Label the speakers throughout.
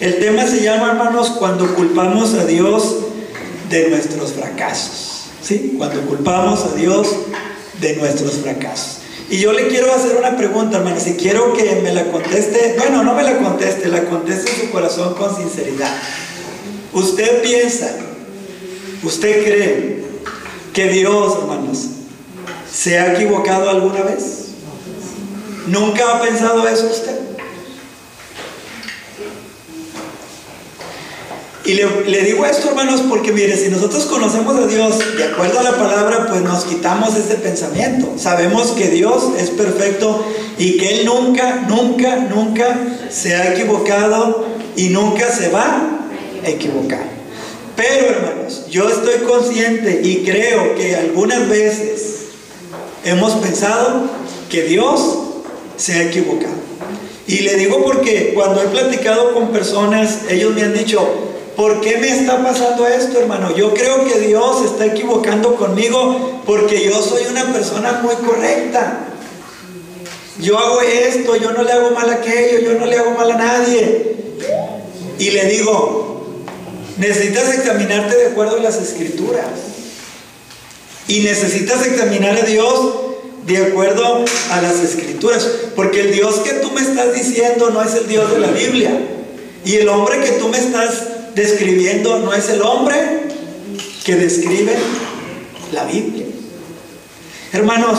Speaker 1: El tema se llama, hermanos, cuando culpamos a Dios de nuestros fracasos. ¿Sí? Cuando culpamos a Dios de nuestros fracasos. Y yo le quiero hacer una pregunta, hermanos, y quiero que me la conteste, bueno, no me la conteste, la conteste en su corazón con sinceridad. ¿Usted piensa, usted cree que Dios, hermanos, se ha equivocado alguna vez? ¿Nunca ha pensado eso usted? Y le, digo esto, hermanos, porque mire, si nosotros conocemos a Dios de acuerdo a la palabra, pues nos quitamos ese pensamiento. Sabemos que Dios es perfecto y que Él nunca, nunca, nunca se ha equivocado y nunca se va a equivocar. Pero, hermanos, yo estoy consciente y creo que algunas veces hemos pensado que Dios se ha equivocado. Y le digo porque cuando he platicado con personas, ellos me han dicho, ¿Por qué me está pasando esto, hermano? Yo creo que Dios está equivocando conmigo porque yo soy una persona muy correcta. Yo hago esto, yo no le hago mal a aquello, yo no le hago mal a nadie. Y le digo, necesitas examinarte de acuerdo a las escrituras. Y necesitas examinar a Dios de acuerdo a las escrituras. Porque el Dios que tú me estás diciendo no es el Dios de la Biblia. Y el hombre que tú me estás describiendo no es el hombre que describe la Biblia. Hermanos,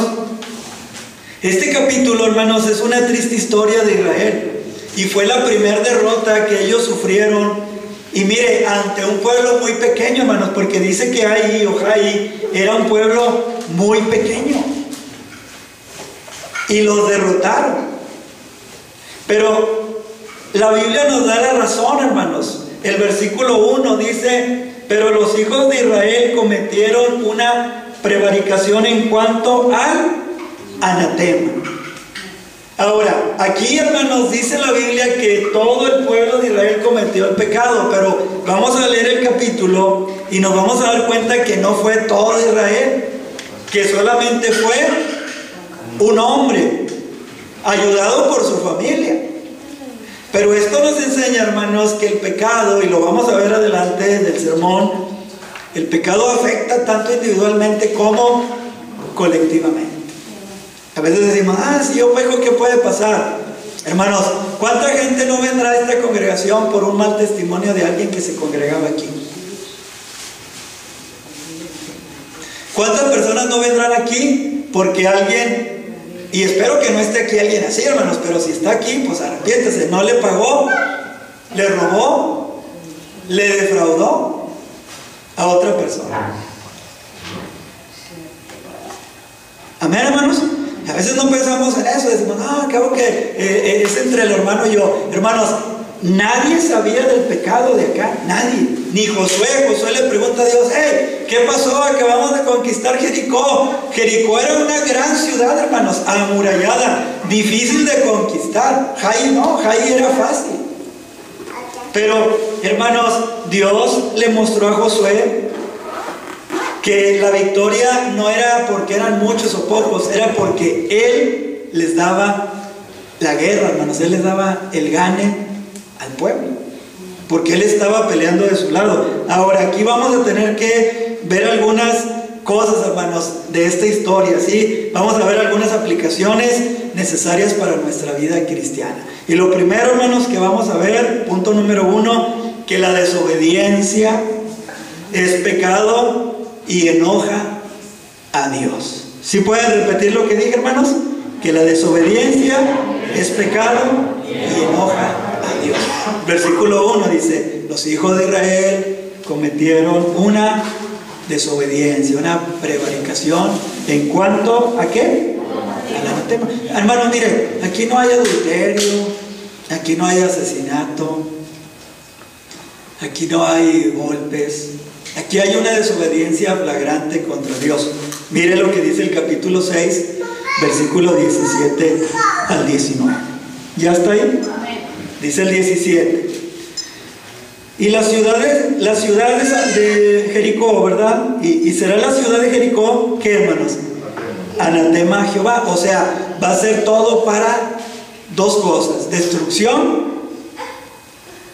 Speaker 1: este capítulo, hermanos, es una triste historia de Israel. Y fue la primera derrota que ellos sufrieron. Y mire, ante un pueblo muy pequeño, hermanos, porque dice que ahí, Ojai, era un pueblo muy pequeño. Y los derrotaron. Pero la Biblia nos da la razón, hermanos. El versículo 1 dice, pero los hijos de Israel cometieron una prevaricación en cuanto al anatema. Ahora, aquí hermanos dice la Biblia que todo el pueblo de Israel cometió el pecado, pero vamos a leer el capítulo y nos vamos a dar cuenta que no fue todo Israel, que solamente fue un hombre, ayudado por su familia. Pero esto nos enseña, hermanos, que el pecado, y lo vamos a ver adelante del sermón, el pecado afecta tanto individualmente como colectivamente. A veces decimos, ah, si yo peco, ¿qué puede pasar? Hermanos, ¿cuánta gente no vendrá a esta congregación por un mal testimonio de alguien que se congregaba aquí? ¿Cuántas personas no vendrán aquí porque alguien y espero que no esté aquí alguien así, hermanos, pero si está aquí, pues arrepiéntese. No le pagó, le robó, le defraudó a otra persona. Amén, hermanos. A veces no pensamos en eso, decimos, no, acabo que eh, eh, es entre el hermano y yo. Hermanos, Nadie sabía del pecado de acá, nadie. Ni Josué. Josué le pregunta a Dios, hey, ¿qué pasó? Acabamos de conquistar Jericó. Jericó era una gran ciudad, hermanos, amurallada, difícil de conquistar. Jai no, Jai era fácil. Pero, hermanos, Dios le mostró a Josué que la victoria no era porque eran muchos o pocos, era porque Él les daba la guerra, hermanos, Él les daba el gane al pueblo, porque él estaba peleando de su lado. Ahora, aquí vamos a tener que ver algunas cosas, hermanos, de esta historia, ¿sí? Vamos a ver algunas aplicaciones necesarias para nuestra vida cristiana. Y lo primero, hermanos, que vamos a ver, punto número uno, que la desobediencia es pecado y enoja a Dios. ¿Sí pueden repetir lo que dije, hermanos? Que la desobediencia es pecado y enoja Dios. Versículo 1 dice, los hijos de Israel cometieron una desobediencia, una prevaricación en cuanto a qué? Al anatema. Hermano, mire, aquí no hay adulterio, aquí no hay asesinato, aquí no hay golpes, aquí hay una desobediencia flagrante contra Dios. Mire lo que dice el capítulo 6, versículo 17 al 19. ¿Ya está ahí? Dice el 17. Y las ciudades, las ciudades de Jericó, ¿verdad? Y, será la ciudad de Jericó, ¿qué hermanos? Anatema a Jehová. O sea, va a ser todo para dos cosas, destrucción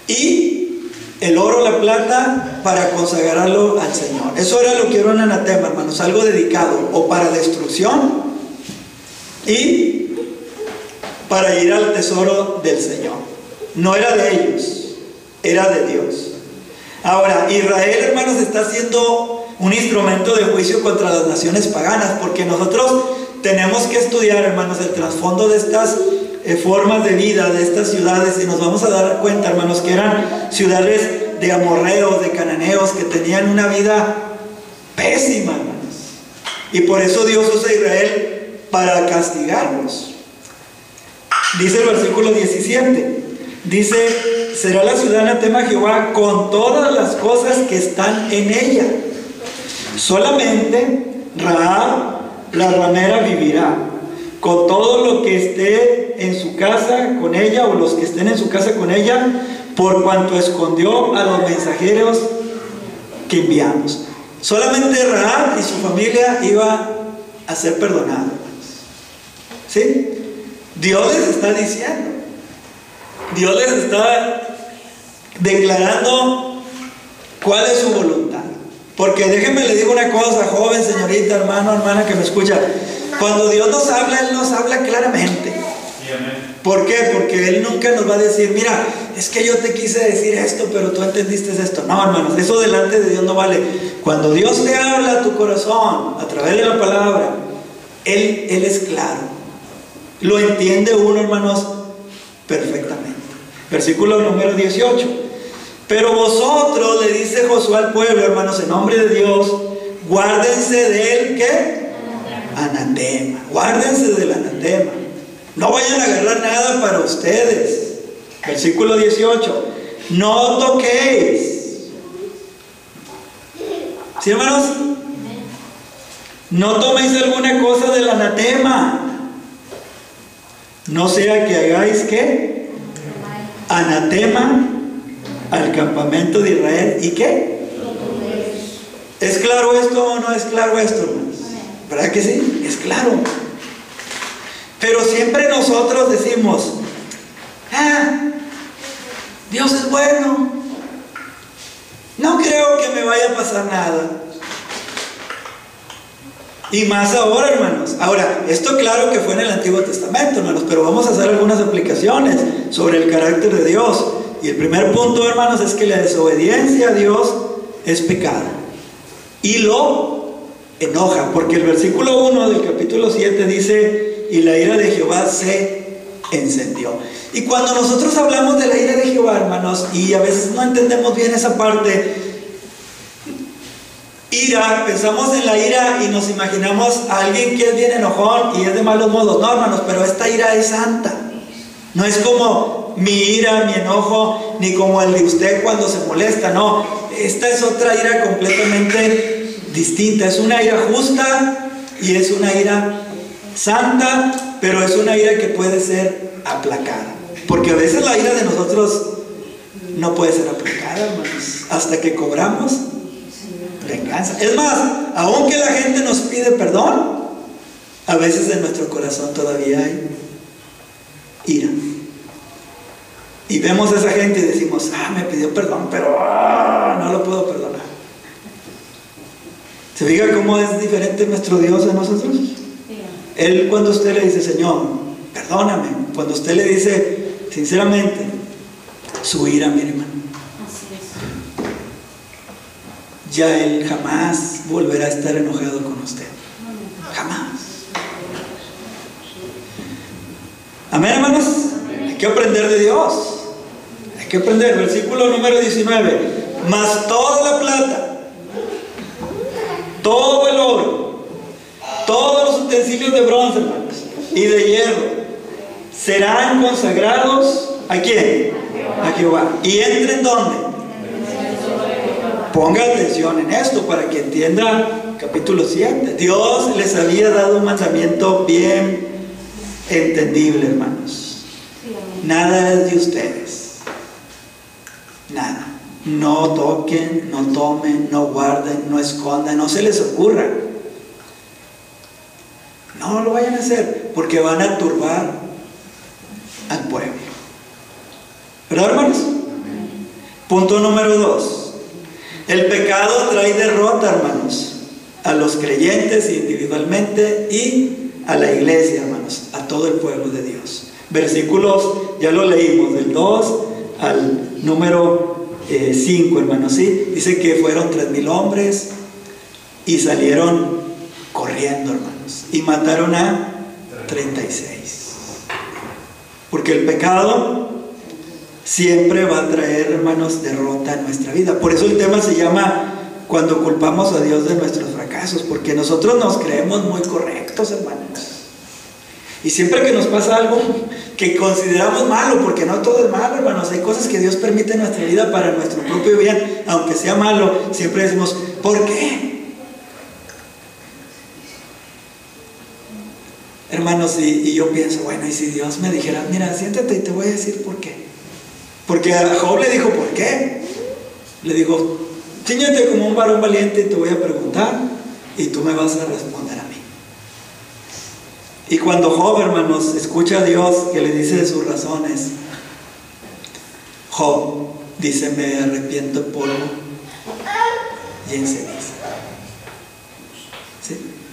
Speaker 1: y el oro, la plata, para consagrarlo al Señor. Eso era lo que era un anatema, hermanos, algo dedicado o para destrucción y para ir al tesoro del Señor. No era de ellos, era de Dios. Ahora, Israel, hermanos, está siendo un instrumento de juicio contra las naciones paganas, porque nosotros tenemos que estudiar, hermanos, el trasfondo de estas eh, formas de vida, de estas ciudades, y nos vamos a dar cuenta, hermanos, que eran ciudades de amorreos, de cananeos, que tenían una vida pésima, hermanos. Y por eso Dios usa a Israel para castigarlos. Dice el versículo 17, dice, será la ciudad anatema Jehová con todas las cosas que están en ella. Solamente Raab, la ramera, vivirá. Con todo lo que esté en su casa con ella, o los que estén en su casa con ella, por cuanto escondió a los mensajeros que enviamos. Solamente Raab y su familia iba a ser perdonados. ¿Sí? Dios les está diciendo. Dios les está declarando cuál es su voluntad. Porque déjenme le digo una cosa, joven, señorita, hermano, hermana que me escucha. Cuando Dios nos habla, Él nos habla claramente. ¿Por qué? Porque Él nunca nos va a decir, mira, es que yo te quise decir esto, pero tú entendiste esto. No, hermanos, eso delante de Dios no vale. Cuando Dios te habla a tu corazón a través de la palabra, Él, Él es claro. Lo entiende uno, hermanos, perfectamente. Versículo número 18. Pero vosotros, le dice Josué al pueblo, hermanos, en nombre de Dios, guárdense de él, ¿qué? Anatema. Guárdense del anatema. No vayan a agarrar nada para ustedes. Versículo 18. No toquéis. ¿Sí, hermanos? No toméis alguna cosa del anatema no sea que hagáis qué? Anatema al campamento de Israel. ¿Y qué? ¿Es claro esto o no es claro esto? ¿Verdad que sí? Es claro. Pero siempre nosotros decimos, ah, Dios es bueno. No creo que me vaya a pasar nada. Y más ahora, hermanos. Ahora, esto claro que fue en el Antiguo Testamento, hermanos, pero vamos a hacer algunas aplicaciones sobre el carácter de Dios. Y el primer punto, hermanos, es que la desobediencia a Dios es pecado. Y lo enoja, porque el versículo 1 del capítulo 7 dice, y la ira de Jehová se encendió. Y cuando nosotros hablamos de la ira de Jehová, hermanos, y a veces no entendemos bien esa parte, Ira, pensamos en la ira y nos imaginamos a alguien que es bien enojón y es de malos modos. No, hermanos, pero esta ira es santa. No es como mi ira, mi enojo, ni como el de usted cuando se molesta. No, esta es otra ira completamente distinta. Es una ira justa y es una ira santa, pero es una ira que puede ser aplacada. Porque a veces la ira de nosotros no puede ser aplacada, hermanos, hasta que cobramos venganza. Es más, aunque la gente nos pide perdón, a veces en nuestro corazón todavía hay ira. Y vemos a esa gente y decimos, ah, me pidió perdón, pero ah, no lo puedo perdonar. ¿Se fija cómo es diferente nuestro Dios a nosotros? Él cuando usted le dice, Señor, perdóname, cuando usted le dice, sinceramente, su ira, mi hermano, ya Él jamás volverá a estar enojado con usted. Jamás. Amén, hermanos. Hay que aprender de Dios. Hay que aprender. Versículo número 19. Más toda la plata, todo el oro, todos los utensilios de bronce, hermanos, y de hierro, serán consagrados a quién? A Jehová. ¿Y entren dónde? Ponga atención en esto para que entienda capítulo 7. Dios les había dado un mandamiento bien entendible, hermanos. Nada es de ustedes. Nada. No toquen, no tomen, no guarden, no escondan, no se les ocurra. No lo vayan a hacer porque van a turbar al pueblo. ¿Verdad, hermanos? Punto número dos. El pecado trae derrota, hermanos, a los creyentes individualmente y a la iglesia, hermanos, a todo el pueblo de Dios. Versículos, ya lo leímos, del 2 al número 5, eh, hermanos, ¿sí? Dice que fueron tres mil hombres y salieron corriendo, hermanos, y mataron a 36. Porque el pecado siempre va a traer, hermanos, derrota en nuestra vida. Por eso el tema se llama cuando culpamos a Dios de nuestros fracasos, porque nosotros nos creemos muy correctos, hermanos. Y siempre que nos pasa algo que consideramos malo, porque no todo es malo, hermanos, hay cosas que Dios permite en nuestra vida para nuestro propio bien, aunque sea malo, siempre decimos, ¿por qué? Hermanos, y, yo pienso, bueno, y si Dios me dijera, mira, siéntate y te voy a decir por qué. Porque a Job le dijo, ¿por qué? Le digo, ciñete como un varón valiente y te voy a preguntar y tú me vas a responder a mí. Y cuando Job, hermanos, escucha a Dios que le dice sus razones, Job dice, me arrepiento polvo y en ceniza. ¿Sí?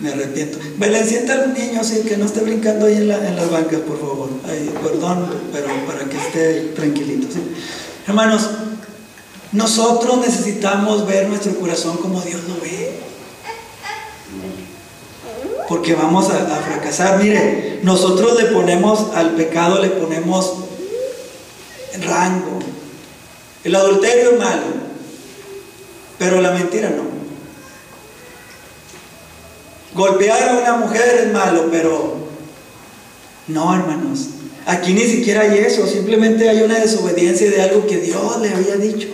Speaker 1: Me arrepiento. Belén, sienta al niño, sí, que no esté brincando ahí en, las bancas, por favor. perdón, pero para que esté tranquilito. ¿sí? Hermanos, nosotros necesitamos ver nuestro corazón como Dios lo ve. Porque vamos a fracasar. Mire, nosotros le ponemos al pecado, le ponemos rango. El adulterio es malo, pero la mentira no. Golpear a una mujer es malo, pero no, hermanos. Aquí ni siquiera hay eso, simplemente hay una desobediencia de algo que Dios le había dicho.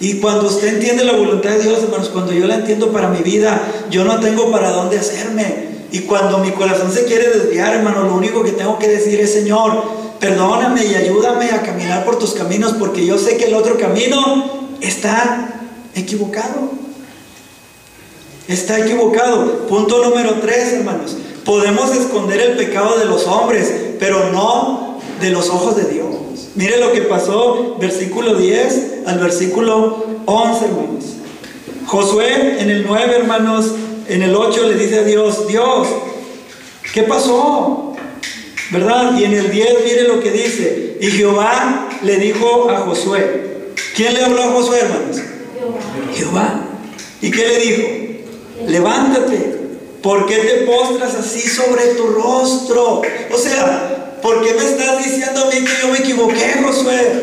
Speaker 1: Y cuando usted entiende la voluntad de Dios, hermanos, cuando yo la entiendo para mi vida, yo no tengo para dónde hacerme. Y cuando mi corazón se quiere desviar, hermano, lo único que tengo que decir es, Señor, perdóname y ayúdame a caminar por tus caminos, porque yo sé que el otro camino está equivocado. Está equivocado. Punto número tres, hermanos. Podemos esconder el pecado de los hombres, pero no de los ojos de Dios. Mire lo que pasó, versículo 10 al versículo 11, hermanos. Josué en el 9, hermanos, en el 8 le dice a Dios, Dios, ¿qué pasó? ¿Verdad? Y en el 10 mire lo que dice. Y Jehová le dijo a Josué. ¿Quién le habló a Josué, hermanos? Jehová. Jehová. ¿Y qué le dijo? Levántate. ¿Por qué te postras así sobre tu rostro? O sea, ¿por qué me estás diciendo a mí que yo me equivoqué, Josué?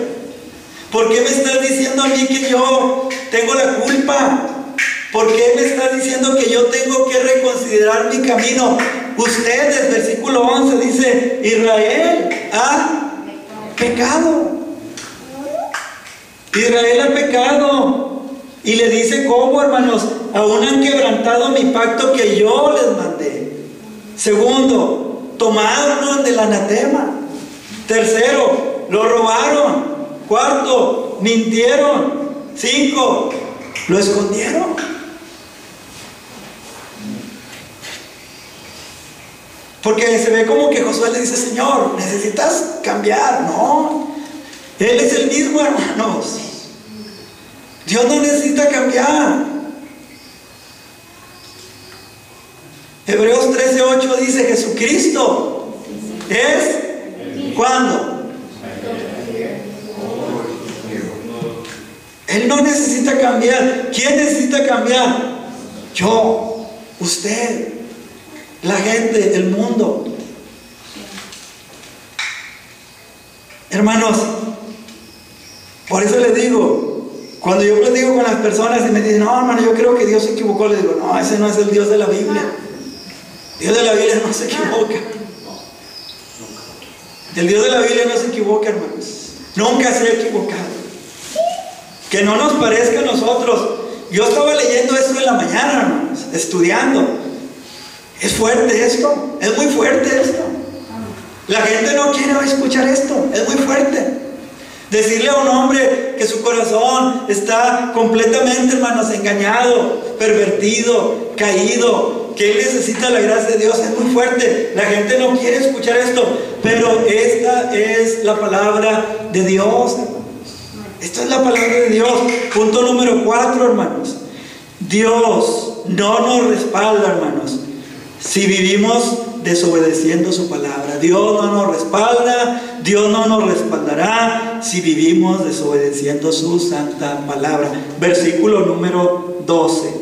Speaker 1: ¿Por qué me estás diciendo a mí que yo tengo la culpa? ¿Por qué me estás diciendo que yo tengo que reconsiderar mi camino? Ustedes, versículo 11, dice, Israel ha pecado. Israel ha pecado. Y le dice, ¿cómo, hermanos? Aún han quebrantado mi pacto que yo les mandé. Segundo, tomaron del anatema. Tercero, lo robaron. Cuarto, mintieron. Cinco, lo escondieron. Porque se ve como que Josué le dice, Señor, necesitas cambiar. No, Él es el mismo, hermanos. Dios no necesita cambiar. Hebreos 13:8 dice Jesucristo es cuando. Él no necesita cambiar. ¿Quién necesita cambiar? Yo, usted, la gente, el mundo. Hermanos, por eso le digo, cuando yo platico con las personas y me dicen, no, hermano, yo creo que Dios se equivocó, les digo, no, ese no es el Dios de la Biblia. Dios de la Biblia no se equivoca. El Dios de la Biblia no se equivoca, hermanos. Nunca se ha equivocado. Que no nos parezca a nosotros. Yo estaba leyendo esto en la mañana, hermanos, estudiando. Es fuerte esto, es muy fuerte esto. La gente no quiere escuchar esto, es muy fuerte. Decirle a un hombre que su corazón está completamente, hermanos, engañado, pervertido, caído, que él necesita la gracia de Dios, es muy fuerte. La gente no quiere escuchar esto, pero esta es la palabra de Dios. Esta es la palabra de Dios. Punto número cuatro, hermanos. Dios no nos respalda, hermanos, si vivimos desobedeciendo su palabra. Dios no nos respalda, Dios no nos respaldará si vivimos desobedeciendo su santa palabra. Versículo número 12.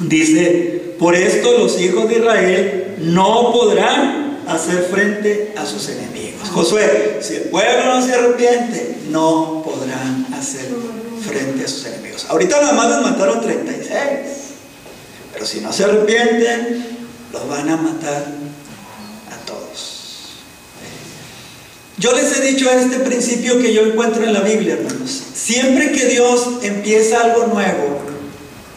Speaker 1: Dice, por esto los hijos de Israel no podrán hacer frente a sus enemigos. Josué, si el pueblo no se arrepiente, no podrán hacer frente a sus enemigos. Ahorita nada más les mataron 36, pero si no se arrepienten, los van a matar a todos. Yo les he dicho este principio que yo encuentro en la Biblia, hermanos. Siempre que Dios empieza algo nuevo,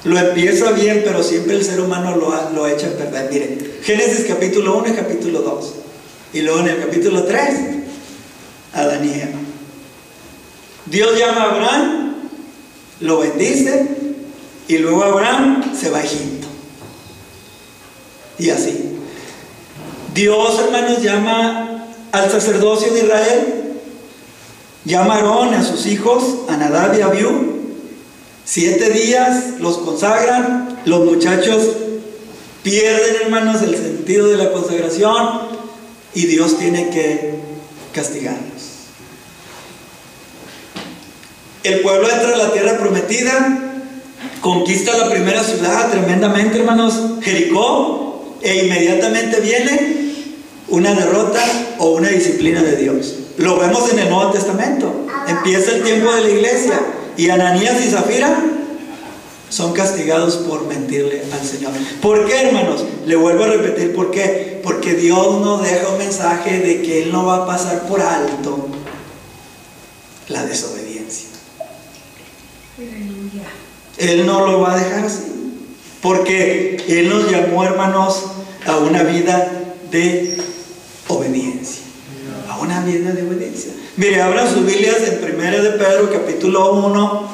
Speaker 1: lo empieza bien, pero siempre el ser humano lo, lo echa a perder. Miren, Génesis capítulo 1 y capítulo 2. Y luego en el capítulo 3, Adán y Eva. Dios llama a Abraham, lo bendice, y luego Abraham se va a Egipto. Y así. Dios, hermanos, llama al sacerdocio de Israel, llama a a sus hijos, a Nadab y a Abiú. Siete días los consagran, los muchachos pierden, hermanos, el sentido de la consagración y Dios tiene que castigarlos. El pueblo entra a la tierra prometida, conquista la primera ciudad tremendamente, hermanos, Jericó, e inmediatamente viene una derrota o una disciplina de Dios. Lo vemos en el Nuevo Testamento. Empieza el tiempo de la iglesia y Ananías y Zafira son castigados por mentirle al Señor. ¿Por qué, hermanos? Le vuelvo a repetir, ¿por qué? Porque Dios nos deja un mensaje de que Él no va a pasar por alto la desobediencia. Él no lo va a dejar así. Porque Él nos llamó, hermanos, a una vida de obediencia. A una vida de obediencia. Mire, abran sus Biblias en 1 de Pedro, capítulo 1,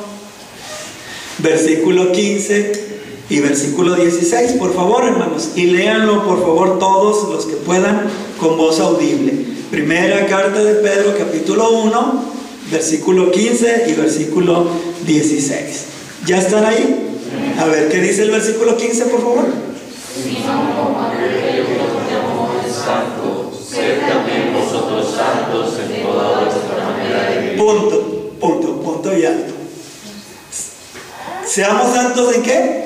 Speaker 1: versículo 15 y versículo 16, por favor, hermanos. Y léanlo, por favor, todos los que puedan, con voz audible. Primera carta de Pedro, capítulo 1, versículo 15 y versículo 16. ¿Ya están ahí? A ver, ¿qué dice el versículo 15, por favor? Punto, punto, punto y alto. ¿Seamos santos en qué?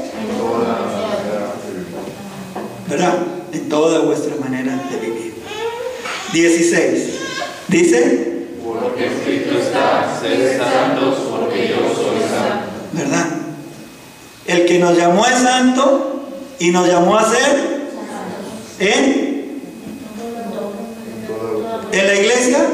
Speaker 1: ¿Verdad? En toda vuestra manera de vivir. 16. Dice.
Speaker 2: Porque escrito está, sed santos porque yo soy santo.
Speaker 1: ¿Verdad? El que nos llamó es santo y nos llamó a ser en, en la iglesia,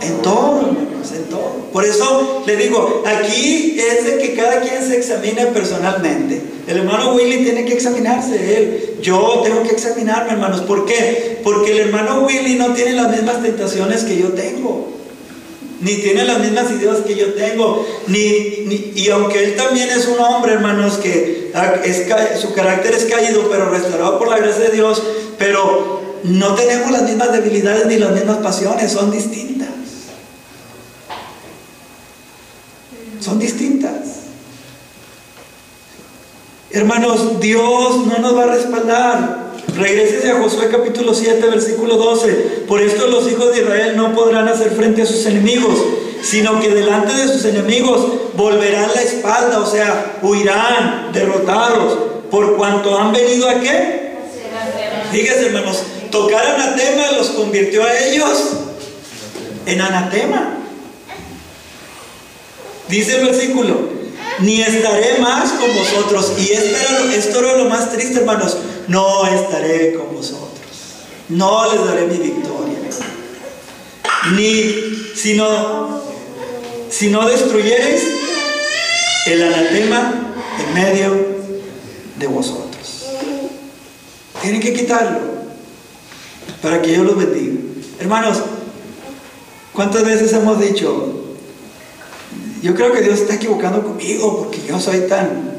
Speaker 1: en todo, en todo. Por eso le digo, aquí es de que cada quien se examine personalmente. El hermano Willy tiene que examinarse él. Yo tengo que examinarme, hermanos. ¿Por qué? Porque el hermano Willy no tiene las mismas tentaciones que yo tengo ni tiene las mismas ideas que yo tengo, ni, y aunque él también es un hombre, hermanos, que es, su carácter es caído, pero restaurado por la gracia de Dios, pero no tenemos las mismas debilidades ni las mismas pasiones, son distintas. Son distintas. Hermanos, Dios no nos va a respaldar. Regrese a Josué capítulo 7, versículo 12. Por esto los hijos de Israel no podrán hacer frente a sus enemigos, sino que delante de sus enemigos volverán la espalda, o sea, huirán derrotados, por cuanto han venido a qué? Fíjense, hermanos, tocar anatema los convirtió a ellos en anatema. Dice el versículo, ni estaré más con vosotros. Y esto era, lo más triste, hermanos. No estaré con vosotros. No les daré mi victoria. Ni si no, si no destruyereis el anatema en medio de vosotros. Tienen que quitarlo para que yo los bendiga. Hermanos, ¿cuántas veces hemos dicho, yo creo que Dios está equivocando conmigo porque yo soy tan,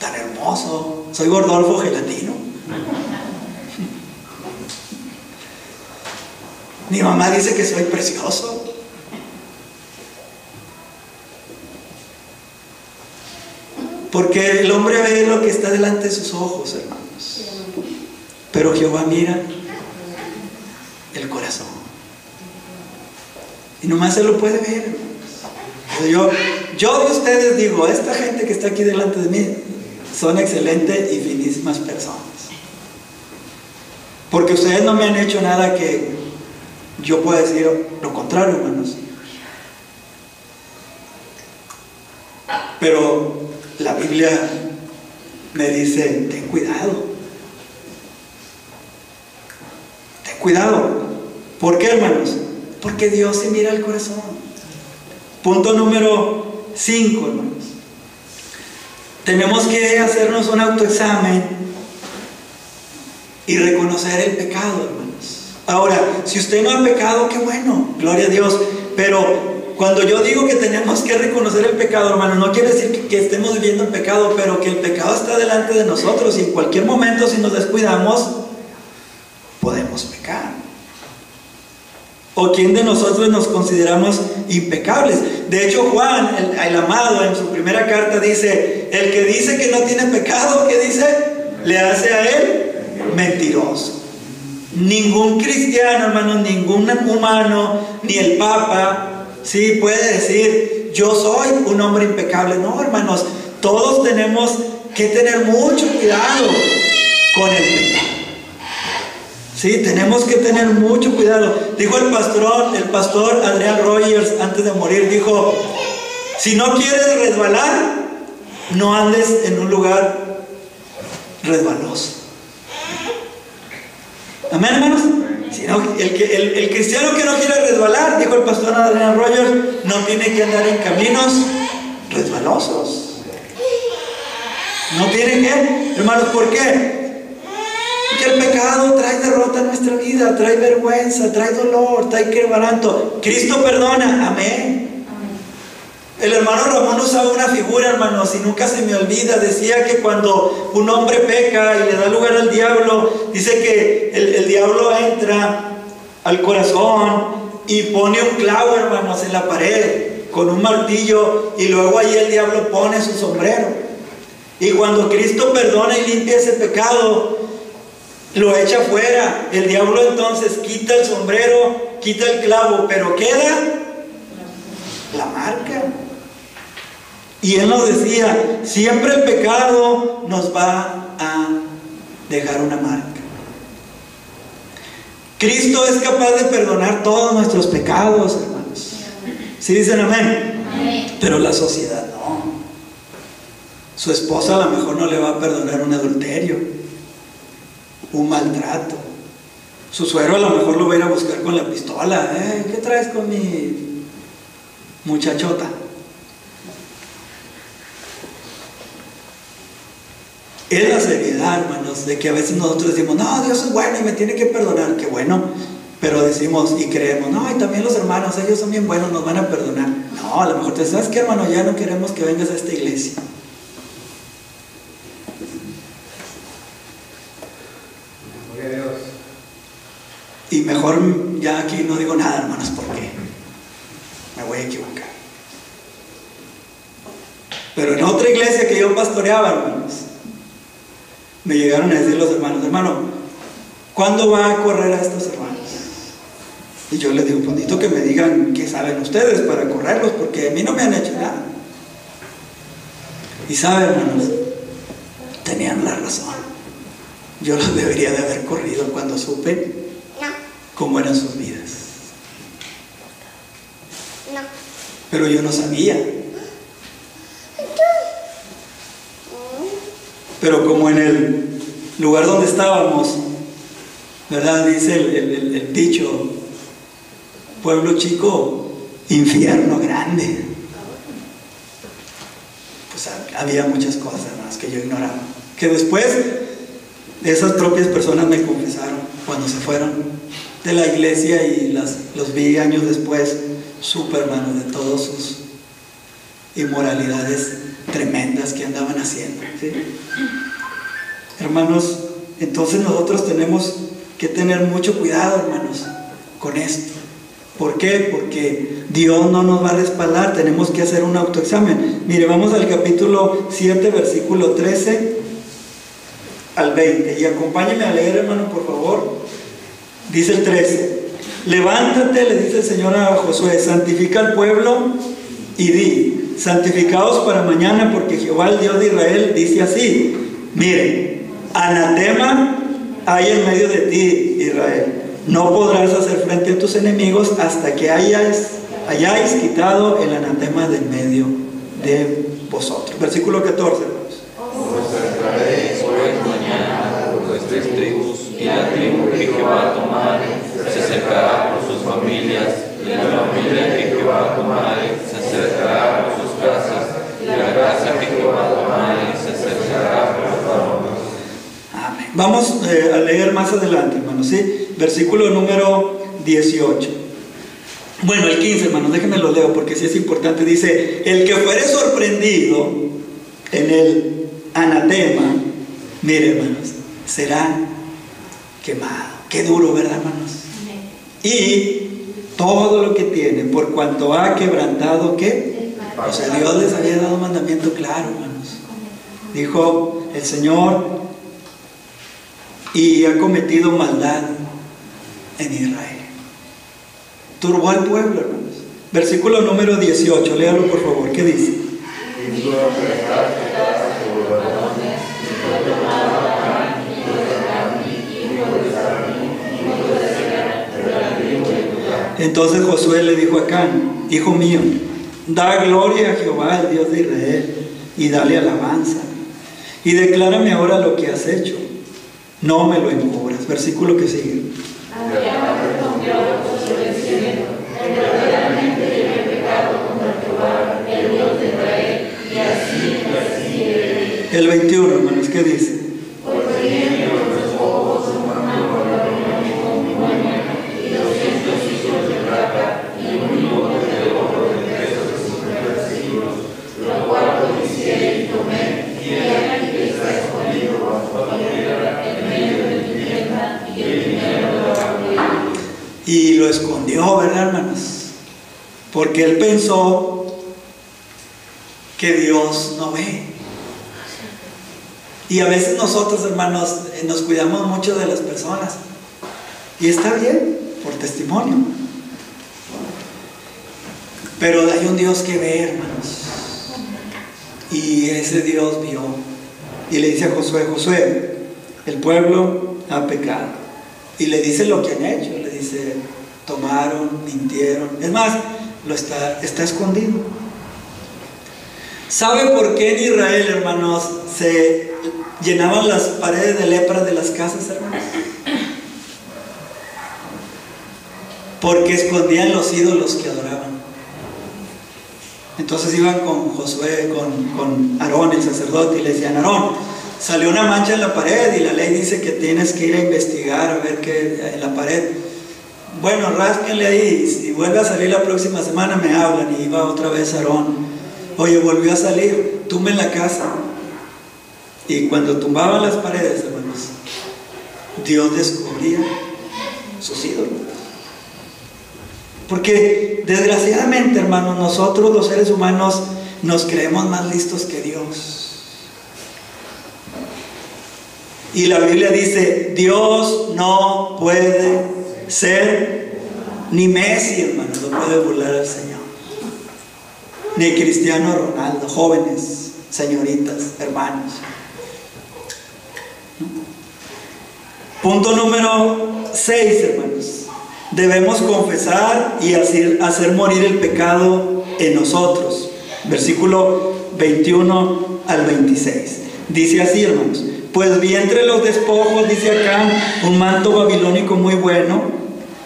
Speaker 1: tan hermoso. Soy Gordolfo Gelatino. Mi mamá dice que soy precioso. Porque el hombre ve lo que está delante de sus ojos, hermanos. Pero Jehová mira el corazón. Y nomás se lo puede ver, hermanos. Yo, yo de ustedes digo, esta gente que está aquí delante de mí, son excelentes y finísimas personas. Porque ustedes no me han hecho nada que yo pueda decir lo contrario, hermanos. Pero la Biblia me dice, ten cuidado. Ten cuidado. ¿Por qué, hermanos? Porque Dios se mira el corazón. Punto número 5, hermanos. Tenemos que hacernos un autoexamen y reconocer el pecado, hermanos. Ahora, si usted no ha pecado, qué bueno, gloria a Dios. Pero cuando yo digo que tenemos que reconocer el pecado, hermano, no quiere decir que, estemos viviendo el pecado, pero que el pecado está delante de nosotros y en cualquier momento si nos descuidamos, podemos pecar. ¿O quién de nosotros nos consideramos impecables? De hecho, Juan, el, amado, en su primera carta dice, el que dice que no tiene pecado, ¿qué dice? Le hace a él mentiroso. Ningún cristiano, hermano, ningún humano, ni el Papa, Sí, puede decir, yo soy un hombre impecable. No, hermanos, todos tenemos que tener mucho cuidado con el pecado. Sí, tenemos que tener mucho cuidado. Dijo el pastor, el pastor Adrián Rogers antes de morir, dijo, si no quieres resbalar, no andes en un lugar resbaloso. Amén, hermanos el, el, cristiano que no quiere resbalar, dijo el pastor Adrian Rogers, no tiene que andar en caminos resbalosos. No tiene que, hermanos, ¿por qué? Porque el pecado trae derrota en nuestra vida, trae vergüenza, trae dolor, trae quebranto. Cristo perdona, amén. El hermano Ramón usaba una figura, hermanos, y nunca se me olvida. Decía que cuando un hombre peca y le da lugar al diablo, dice que el, diablo entra al corazón y pone un clavo, hermanos, en la pared con un martillo y luego ahí el diablo pone su sombrero. Y cuando Cristo perdona y limpia ese pecado, lo echa fuera. El diablo entonces quita el sombrero, quita el clavo, pero queda la marca. Y él nos decía, siempre el pecado nos va a dejar una marca. Cristo es capaz de perdonar todos nuestros pecados, hermanos. ¿Sí dicen amén? Pero la sociedad no. Su esposa a lo mejor no le va a perdonar un adulterio, un maltrato. Su suegro a lo mejor lo va a ir a buscar con la pistola. ¿Eh? ¿Qué traes con mi muchachota? Es la seriedad, hermanos, de que a veces nosotros decimos, no, Dios es bueno y me tiene que perdonar, qué bueno, pero decimos y creemos, no, y también los hermanos, ellos son bien buenos, nos van a perdonar. No, a lo mejor te sabes que hermano, ya no queremos que vengas a esta iglesia. Y ya aquí no digo nada, hermanos, porque me voy a equivocar. Pero en otra iglesia que yo pastoreaba, hermanos, me llegaron a decir los hermanos, hermano, ¿cuándo va a correr a estos hermanos? Y yo les digo, pues que me digan qué saben ustedes para correrlos, porque a mí no me han hecho nada. Y saben, hermanos, tenían la razón. Yo los debería de haber corrido cuando supe cómo eran sus vidas. Pero yo no sabía. Pero como en el lugar donde estábamos, ¿verdad? Dice el, dicho, pueblo chico, infierno grande. Pues había muchas cosas más que yo ignoraba. Que después esas propias personas me confesaron cuando se fueron de la iglesia y los vi años después, supermanos de todas sus inmoralidades tremendas que andaban haciendo. Hermanos, entonces nosotros tenemos que tener mucho cuidado, hermanos, con esto. ¿Por qué? Porque Dios no nos va a respaldar, tenemos que hacer un autoexamen. Mire, vamos al capítulo 7, versículo 13 al 20. Y acompáñeme a leer, hermano, por favor. Dice el 13. Levántate, le dice el Señor a Josué, santifica al pueblo y di, santificaos para mañana, porque Jehová, el Dios de Israel, dice así. Miren, anatema hay en medio de ti, Israel. No podrás hacer frente a tus enemigos hasta que hayáis, hayáis quitado el anatema del medio de vosotros. Versículo 14.
Speaker 2: vuestras y la tribu que Jehová tomare se acercará por sus familias y la familia que Jehová tomare se acercará por sus casas y la casa que Jehová tomare se acercará por los varones.
Speaker 1: Amén. Vamos eh, a leer más adelante, hermanos, ¿sí? Versículo número 18. Bueno, el 15, hermanos, déjenme lo leo porque sí es importante. Dice, el que fuere sorprendido en el anatema, mire, hermanos, será quemado. Qué duro, ¿verdad, hermanos? Y todo lo que tiene, por cuanto ha quebrantado, ¿qué? O sea, Dios les había dado un mandamiento claro, hermanos. Dijo el Señor, y ha cometido maldad en Israel. Turbó al pueblo, hermanos. Versículo número 18, léalo por favor, ¿qué dice? Entonces Josué le dijo a Can, hijo mío, da gloria a Jehová, el Dios de Israel, y dale alabanza. Y declárame ahora lo que has hecho. No me lo encubras. Versículo que sigue. El 21, hermanos, ¿qué dice? Y lo escondió, ¿verdad, hermanos? Porque él que Dios no ve. Y a veces nosotros, hermanos, eh, nos cuidamos mucho de las personas. Y está bien, por testimonio. Pero hay un Dios que ve, hermanos. Y ese Dios vio. Y le dice a Josué, Josué, el pueblo ha pecado. Y le dice lo que han hecho. Le dice, tomaron, mintieron. Es más, lo está, está escondido. ¿Sabe por qué en Israel, hermanos, se llenaban las paredes de lepra de las casas, hermanos? Porque escondían los ídolos que adoraban. Entonces iban con Josué, con, con Aarón, el sacerdote, y le decían, Aarón, salió una mancha en la pared y la ley dice que tienes que ir a investigar a ver qué en la pared. Bueno, rásquenle ahí, si vuelve a salir la próxima semana me hablan y iba otra vez Aarón. Oye, volvió a salir, tumbe en la casa. Y cuando tumbaban las paredes, hermanos, Dios descubría sus ídolos. Porque desgraciadamente, hermanos, nosotros los seres humanos nos creemos más listos que Dios. Y la Biblia dice, Dios no puede ser ni Messi, hermano, no puede burlar al Señor. Ni Cristiano Ronaldo, jóvenes, señoritas, hermanos. Punto número 6, hermanos. Debemos confesar y hacer, hacer morir el pecado en nosotros. Versículo 21 al 26. Dice así, hermanos. Pues vi entre los despojos, dice acá, un manto babilónico muy bueno,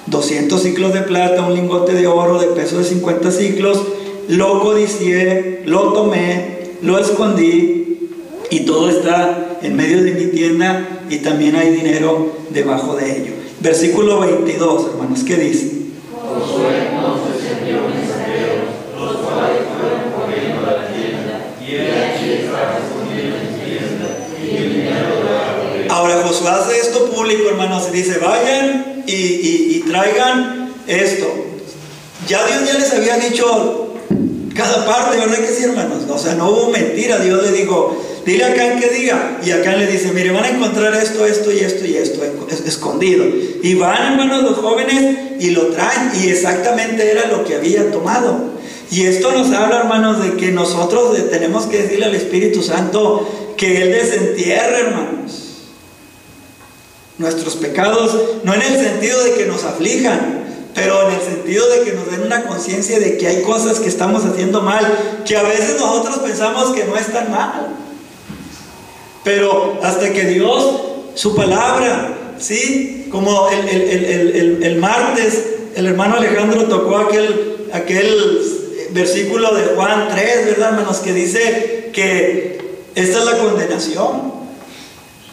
Speaker 1: 200 ciclos de plata, un lingote de oro de peso de 50 ciclos, lo codicié, lo tomé, lo escondí y todo está en medio de mi tienda y también hay dinero debajo de ello. Versículo 22, hermanos, ¿qué dice? Dice, vayan y, traigan esto. Ya Dios ya les había dicho cada parte, ¿verdad que sí, hermanos? O sea, no hubo mentira. Dios le dijo, dile a Acán que diga. Y Acán le dice, mire, van a encontrar esto, esto y esto y esto escondido. Y van, hermanos, los jóvenes y lo traen. Y exactamente era lo que había tomado. Y esto nos habla, hermanos, de que nosotros tenemos que decirle al Espíritu Santo que Él desentierre, hermanos. Nuestros pecados, no en el sentido de que nos aflijan, pero en el sentido de que nos den una conciencia de que hay cosas que estamos haciendo mal, que a veces nosotros pensamos que no están mal. Pero hasta que Dios, su palabra, ¿sí? Como el, martes, el hermano Alejandro tocó aquel, aquel versículo de Juan 3, ¿verdad, hermanos? Que dice que esta es la condenación,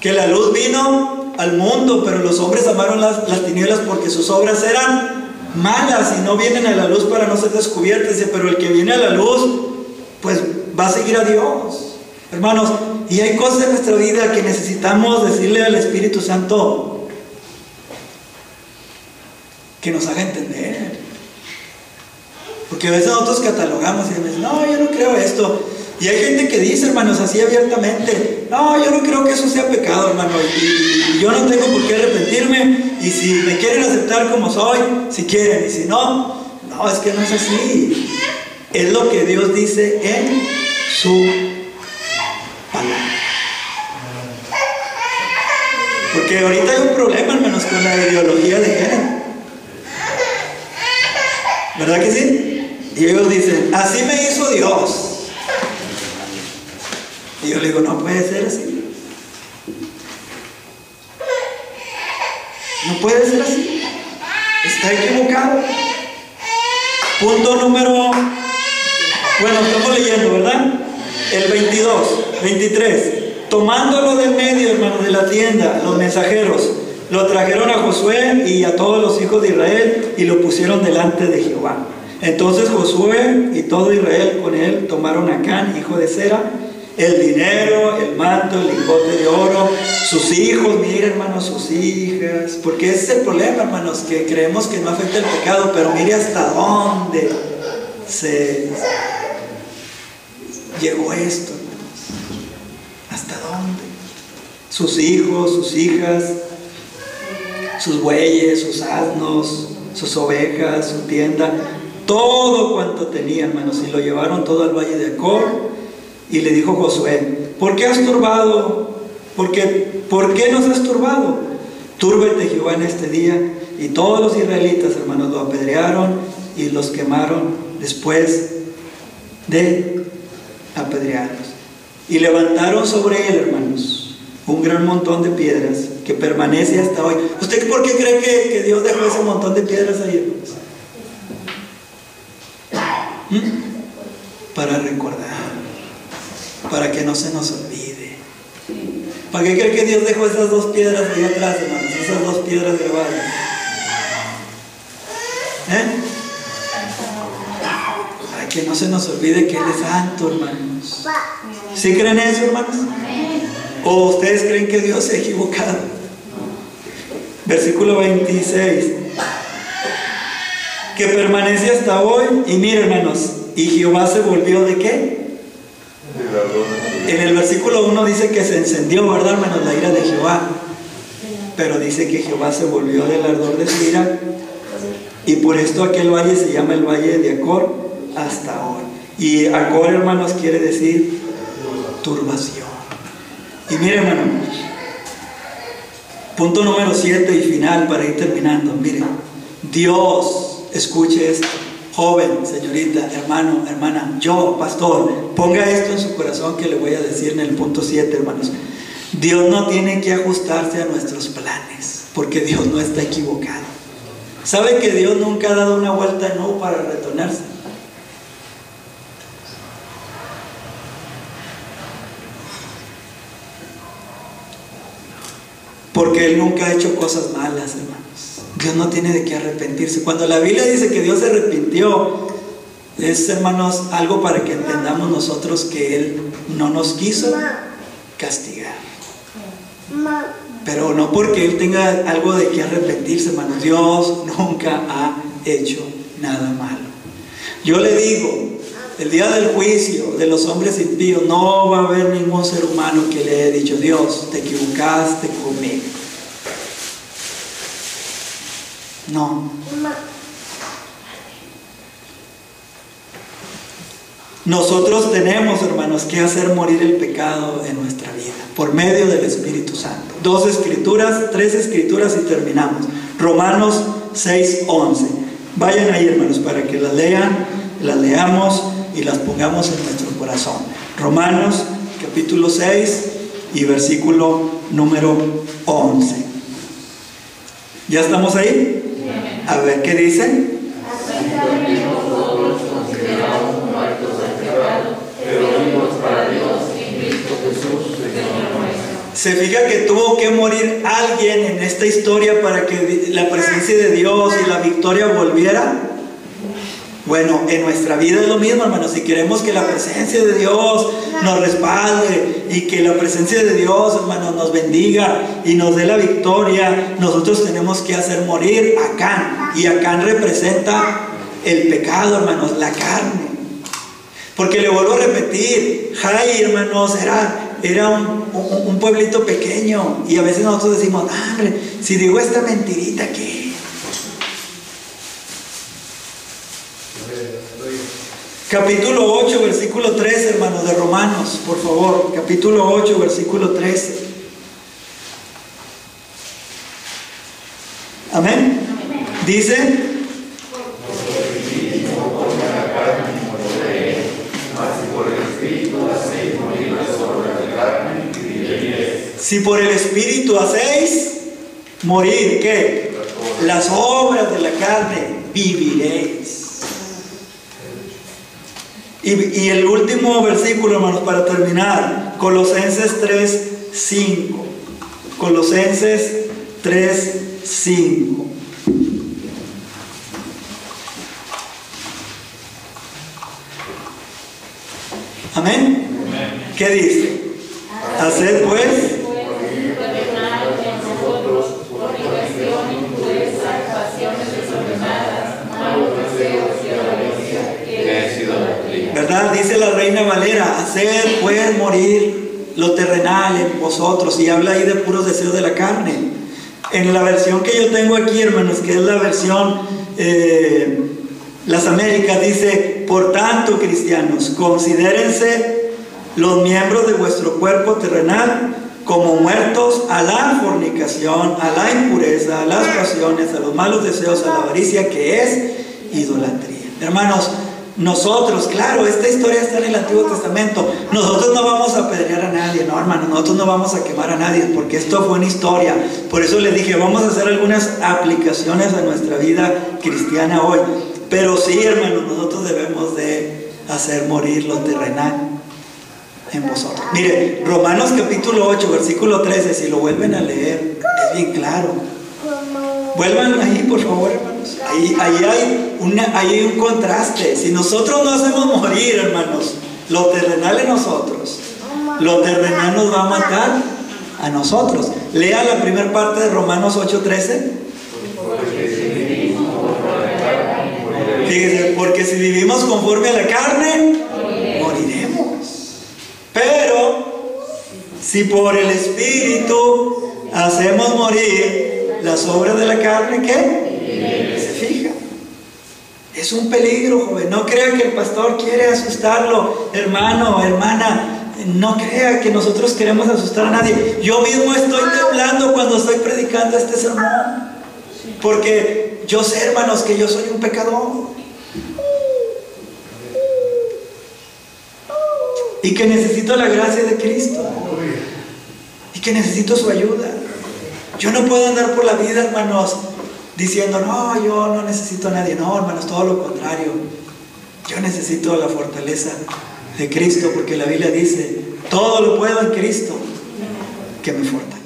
Speaker 1: que la luz vino al mundo, pero los hombres amaron las, las tinieblas porque sus obras eran malas y no vienen a la luz para no ser descubiertas, pero el que viene a la luz, pues va a seguir a Dios. Hermanos, y hay cosas en nuestra vida que necesitamos decirle al Espíritu Santo que nos haga entender. Porque a veces nosotros catalogamos y decimos, no, yo no creo esto. Y hay gente que dice, hermanos, así abiertamente, no, yo no creo que eso sea pecado, hermano, y, yo no tengo por qué arrepentirme, y si me quieren aceptar como soy, si quieren, y si no, no, es que no es así. Es lo que Dios dice en su palabra. Porque ahorita hay un problema, hermanos, con la ideología de género. ¿Verdad que sí? Y ellos dicen, así me hizo Dios. Y yo le digo, no puede ser así. No puede ser así. Está equivocado. Punto número, bueno, estamos leyendo, ¿verdad? El 22, 23. Tomándolo del medio, hermano, de la tienda, los mensajeros, lo trajeron a Josué y a todos los hijos de Israel y lo pusieron delante de Jehová. Entonces Josué y todo Israel con él tomaron a Can, hijo de Sera, el dinero, el manto, el lingote de oro, sus hijos, mire hermanos, sus hijas, porque ese es el problema hermanos, que creemos que no afecta el pecado, pero mire hasta dónde se llegó esto, hermanos, hasta dónde. Sus hijos, sus hijas, sus bueyes, sus asnos, sus ovejas, su tienda, todo cuanto tenía, hermanos, y lo llevaron todo al valle de Acor y le dijo Josué, ¿por qué has turbado? ¿Por qué, ¿Por qué nos has turbado? Túrbete Jehová en este día. Y todos los israelitas, hermanos, lo apedrearon y los quemaron después de apedrearlos. Y levantaron sobre él, hermanos, un gran montón de piedras que permanece hasta hoy. ¿Usted por qué cree que, Dios dejó ese montón de piedras ahí, hermanos? ¿Mm? Para recordar para que no se nos olvide. ¿Para qué cree que Dios dejó esas dos piedras ahí atrás, hermanos? Esas dos piedras grabadas. ¿Eh? Para que no se nos olvide que Él es santo, hermanos. ¿Sí creen eso, hermanos? ¿O ustedes creen que Dios se ha equivocado? Versículo 26. Que permanece hasta hoy. Y miren, hermanos, y Jehová se volvió de qué? En el versículo 1 dice que se encendió, ¿verdad, hermanos? La ira de Jehová. Pero dice que Jehová se volvió del ardor de su ira. Y por esto aquel valle se llama el valle de Acor hasta hoy. Y Acor, hermanos, quiere decir turbación. Y miren, hermanos, punto número 7 y final para ir terminando. Miren, Dios, escuche esto joven, señorita, hermano, hermana, yo, pastor, ponga esto en su corazón que le voy a decir en el punto 7, hermanos. Dios no tiene que ajustarse a nuestros planes, porque Dios no está equivocado. ¿Sabe que Dios nunca ha dado una vuelta U para retornarse? Porque Él nunca ha hecho cosas malas, hermano. Dios no tiene de qué arrepentirse. Cuando la Biblia dice que Dios se arrepintió, es, hermanos, algo para que entendamos nosotros que Él no nos quiso castigar. Pero no porque Él tenga algo de qué arrepentirse, hermanos. Dios nunca ha hecho nada malo. Yo le digo, el día del juicio de los hombres impíos no va a haber ningún ser humano que le haya dicho, Dios, te equivocaste conmigo. No. Nosotros tenemos, hermanos, que hacer morir el pecado en nuestra vida por medio del Espíritu Santo. Dos escrituras, tres escrituras y terminamos. Romanos 6, 11. Vayan ahí, hermanos, para que las lean, las leamos y las pongamos en nuestro corazón. Romanos capítulo 6 y versículo número 11. ¿Ya estamos ahí? A ver, ¿qué dice? Se fija que tuvo que morir alguien en esta historia para que la presencia de Dios y la victoria volviera. Bueno, en nuestra vida es lo mismo, hermanos. Si queremos que la presencia de Dios nos respalde y que la presencia de Dios, hermanos, nos bendiga y nos dé la victoria, nosotros tenemos que hacer morir a Can. Y Acán representa el pecado, hermanos, la carne. Porque le vuelvo a repetir, Jai, hermanos, era, era un, pueblito pequeño. Y a veces nosotros decimos, hombre, si digo esta mentirita, ¿qué? Capítulo 8, versículo 13, hermanos, de Romanos, por favor. Capítulo 8, versículo 13. Amén. Dice, Si por el Espíritu hacéis morir, ¿qué? Las obras de la carne, viviréis. Y, el último versículo, hermanos, para terminar, Colosenses 3, 5. Colosenses 3, 5. Amén. ¿Qué dice? Haced pues La reina Valera, hacer pues morir lo terrenal en vosotros y habla ahí de puros deseos de la carne. En la versión que yo tengo aquí, hermanos, que es la versión eh, Las Américas, dice, por tanto, cristianos, considérense los miembros de vuestro cuerpo terrenal como muertos a la fornicación, a la impureza, a las pasiones, a los malos deseos, a la avaricia, que es idolatría. Hermanos, nosotros, claro, esta historia está en el Antiguo Testamento. Nosotros no vamos a apedrear a nadie, no, hermano. Nosotros no vamos a quemar a nadie, porque esto fue una historia. Por eso les dije, vamos a hacer algunas aplicaciones a nuestra vida cristiana hoy. Pero sí, hermano, nosotros debemos de hacer morir lo terrenal en vosotros. Mire, Romanos capítulo 8, versículo 13, si lo vuelven a leer, es bien claro. Vuelvan ahí, por favor, hermanos. Ahí, hay una, ahí hay un contraste. Si nosotros no hacemos morir, hermanos, lo terrenal en nosotros, lo terrenal nos va a matar a nosotros. Lea la primera parte de Romanos 8:13. Fíjese, porque si vivimos conforme a la carne, moriremos. Pero si por el Espíritu hacemos morir las obras de la carne, ¿qué? Se fija. Es un peligro, joven. No crea que el pastor quiere asustarlo, hermano, hermana. No crea que nosotros queremos asustar a nadie. Yo mismo estoy temblando cuando estoy predicando este sermón. Porque yo sé, hermanos, que yo soy un pecador. Y que necesito la gracia de Cristo. Y que necesito su ayuda. Yo no puedo andar por la vida, hermanos, diciendo, no, yo no necesito a nadie. No, hermanos, todo lo contrario. Yo necesito la fortaleza de Cristo, porque la Biblia dice, todo lo puedo en Cristo que me fortalece.